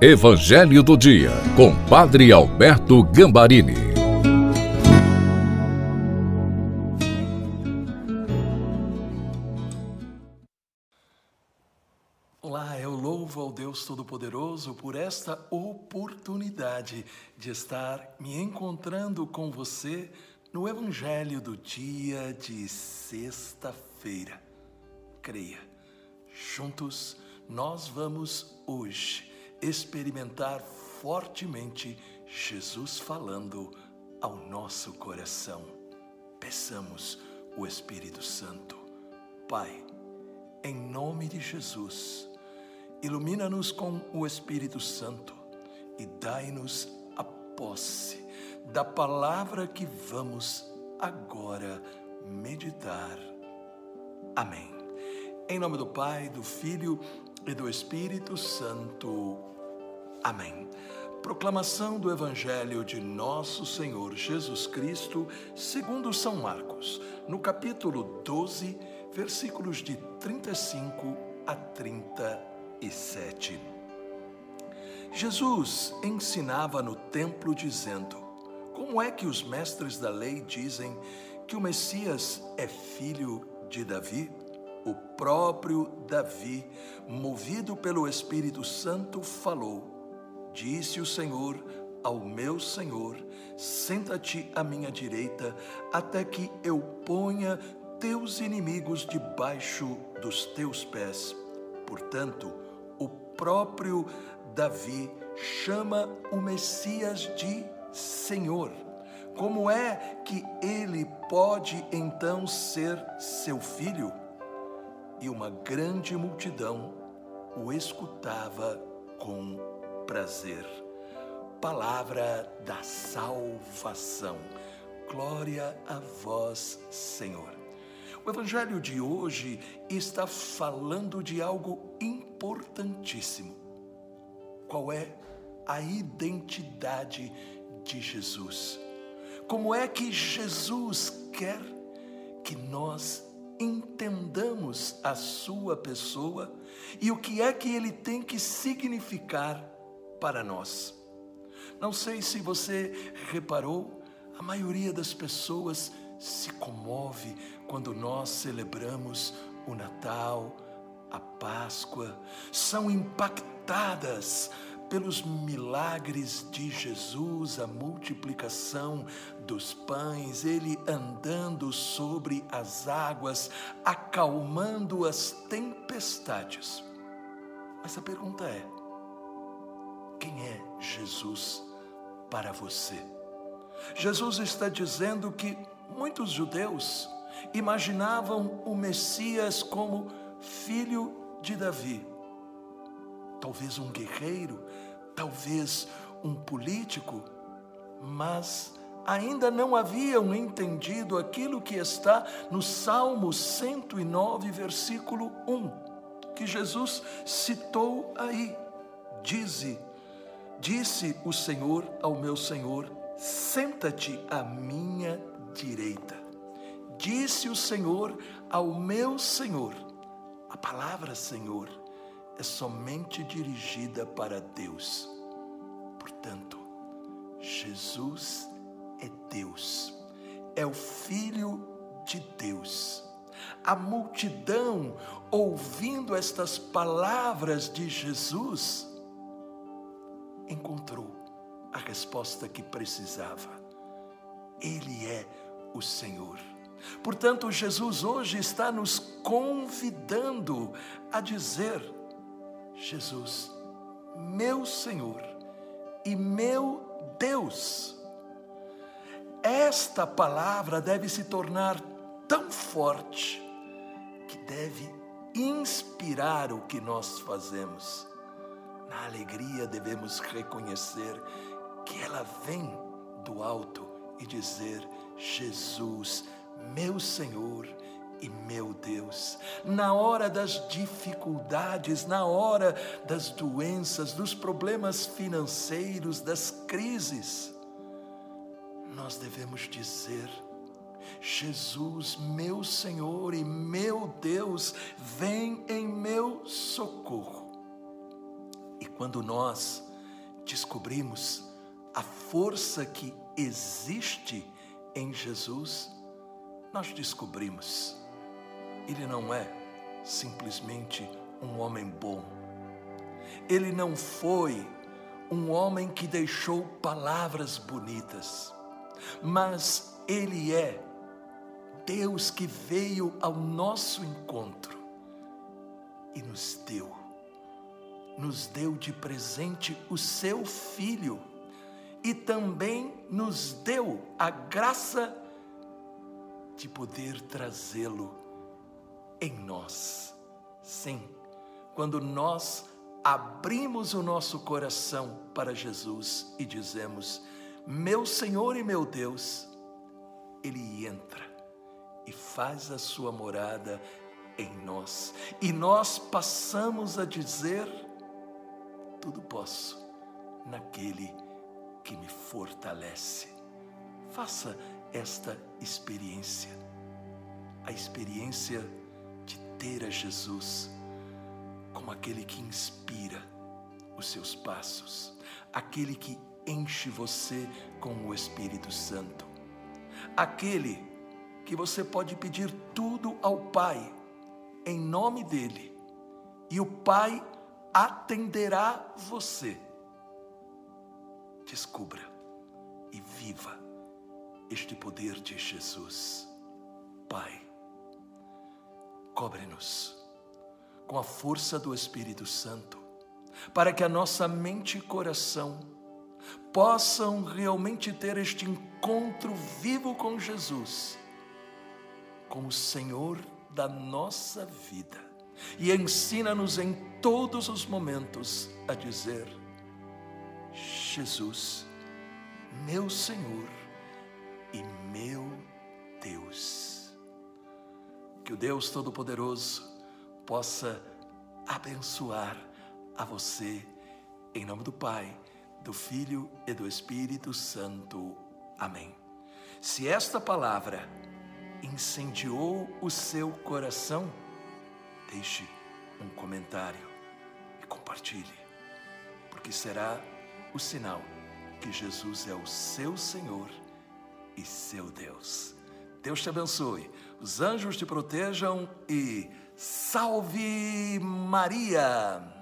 Evangelho do Dia, com Padre Alberto Gambarini. Olá, eu louvo ao Deus Todo-Poderoso por esta oportunidade de estar me encontrando com você no Evangelho do dia de sexta-feira. Creia, juntos nós vamos hoje experimentar fortemente Jesus falando ao nosso coração. Peçamos o Espírito Santo. Pai, em nome de Jesus, ilumina-nos com o Espírito Santo e dai-nos a posse da palavra que vamos agora meditar. Amém. Em nome do Pai, do Filho e do Espírito Santo. Amém. Proclamação do Evangelho de Nosso Senhor Jesus Cristo, segundo São Marcos, no capítulo 12, versículos de 35 a 37. Jesus ensinava no templo dizendo: Como é que os mestres da lei dizem que o Messias é filho de Davi? O próprio Davi, movido pelo Espírito Santo, falou: Disse o Senhor ao meu Senhor: Senta-te à minha direita, até que eu ponha teus inimigos debaixo dos teus pés. Portanto, o próprio Davi chama o Messias de Senhor. Como é que ele pode então ser seu filho? E uma grande multidão o escutava com prazer. Palavra da salvação. Glória a vós, Senhor. O Evangelho de hoje está falando de algo importantíssimo. Qual é a identidade de Jesus? Como é que Jesus quer que nós entendamos a sua pessoa e o que é que ele tem que significar para nós? Não sei se você reparou, a maioria das pessoas se comove quando nós celebramos o Natal, a Páscoa, são impactadas pelos milagres de Jesus, a multiplicação dos pães, ele andando sobre as águas, acalmando as tempestades. Mas a pergunta é: quem é Jesus para você? Jesus está dizendo que muitos judeus imaginavam o Messias como filho de Davi. Talvez um guerreiro, talvez um político, mas ainda não haviam entendido aquilo que está no Salmo 109, versículo 1, que Jesus citou aí. Dize Disse o Senhor ao meu Senhor: Senta-te à minha direita. Disse o Senhor ao meu Senhor: A palavra Senhor é somente dirigida para Deus. Portanto, Jesus é Deus, é o Filho de Deus. A multidão, ouvindo estas palavras de Jesus, encontrou a resposta que precisava. Ele é o Senhor. Portanto, Jesus hoje está nos convidando a dizer: Jesus, meu Senhor e meu Deus. Esta palavra deve se tornar tão forte que deve inspirar o que nós fazemos na alegria devemos reconhecer que ela vem do alto e dizer: Jesus, meu Senhor e meu Deus. Na hora das dificuldades, na hora das doenças, dos problemas financeiros, das crises, nós devemos dizer: Jesus, meu Senhor e meu Deus, vem em meu socorro. E quando nós descobrimos a força que existe em Jesus, nós descobrimos, ele não é simplesmente um homem bom. Ele não foi um homem que deixou palavras bonitas, mas ele é Deus que veio ao nosso encontro e nos deu, nos deu de presente o seu Filho e também nos deu a graça de poder trazê-lo em nós. Sim, quando nós abrimos o nosso coração para Jesus e dizemos: Meu Senhor e meu Deus, Ele entra e faz a sua morada em nós. E nós passamos a dizer: Tudo posso naquele que me fortalece. Faça esta experiência, a experiência ter a Jesus como aquele que inspira os seus passos, aquele que enche você com o Espírito Santo, aquele que você pode pedir tudo ao Pai em nome dele e o Pai atenderá você. Descubra e viva este poder de Jesus. Pai, cobre-nos com a força do Espírito Santo, para que a nossa mente e coração possam realmente ter este encontro vivo com Jesus, como Senhor da nossa vida. E ensina-nos em todos os momentos a dizer: Jesus, meu Senhor e meu Deus. Que o Deus Todo-Poderoso possa abençoar a você, em nome do Pai, do Filho e do Espírito Santo. Amém. Se esta palavra incendiou o seu coração, deixe um comentário e compartilhe, porque será o sinal que Jesus é o seu Senhor e seu Deus. Deus te abençoe, os anjos te protejam e Salve Maria!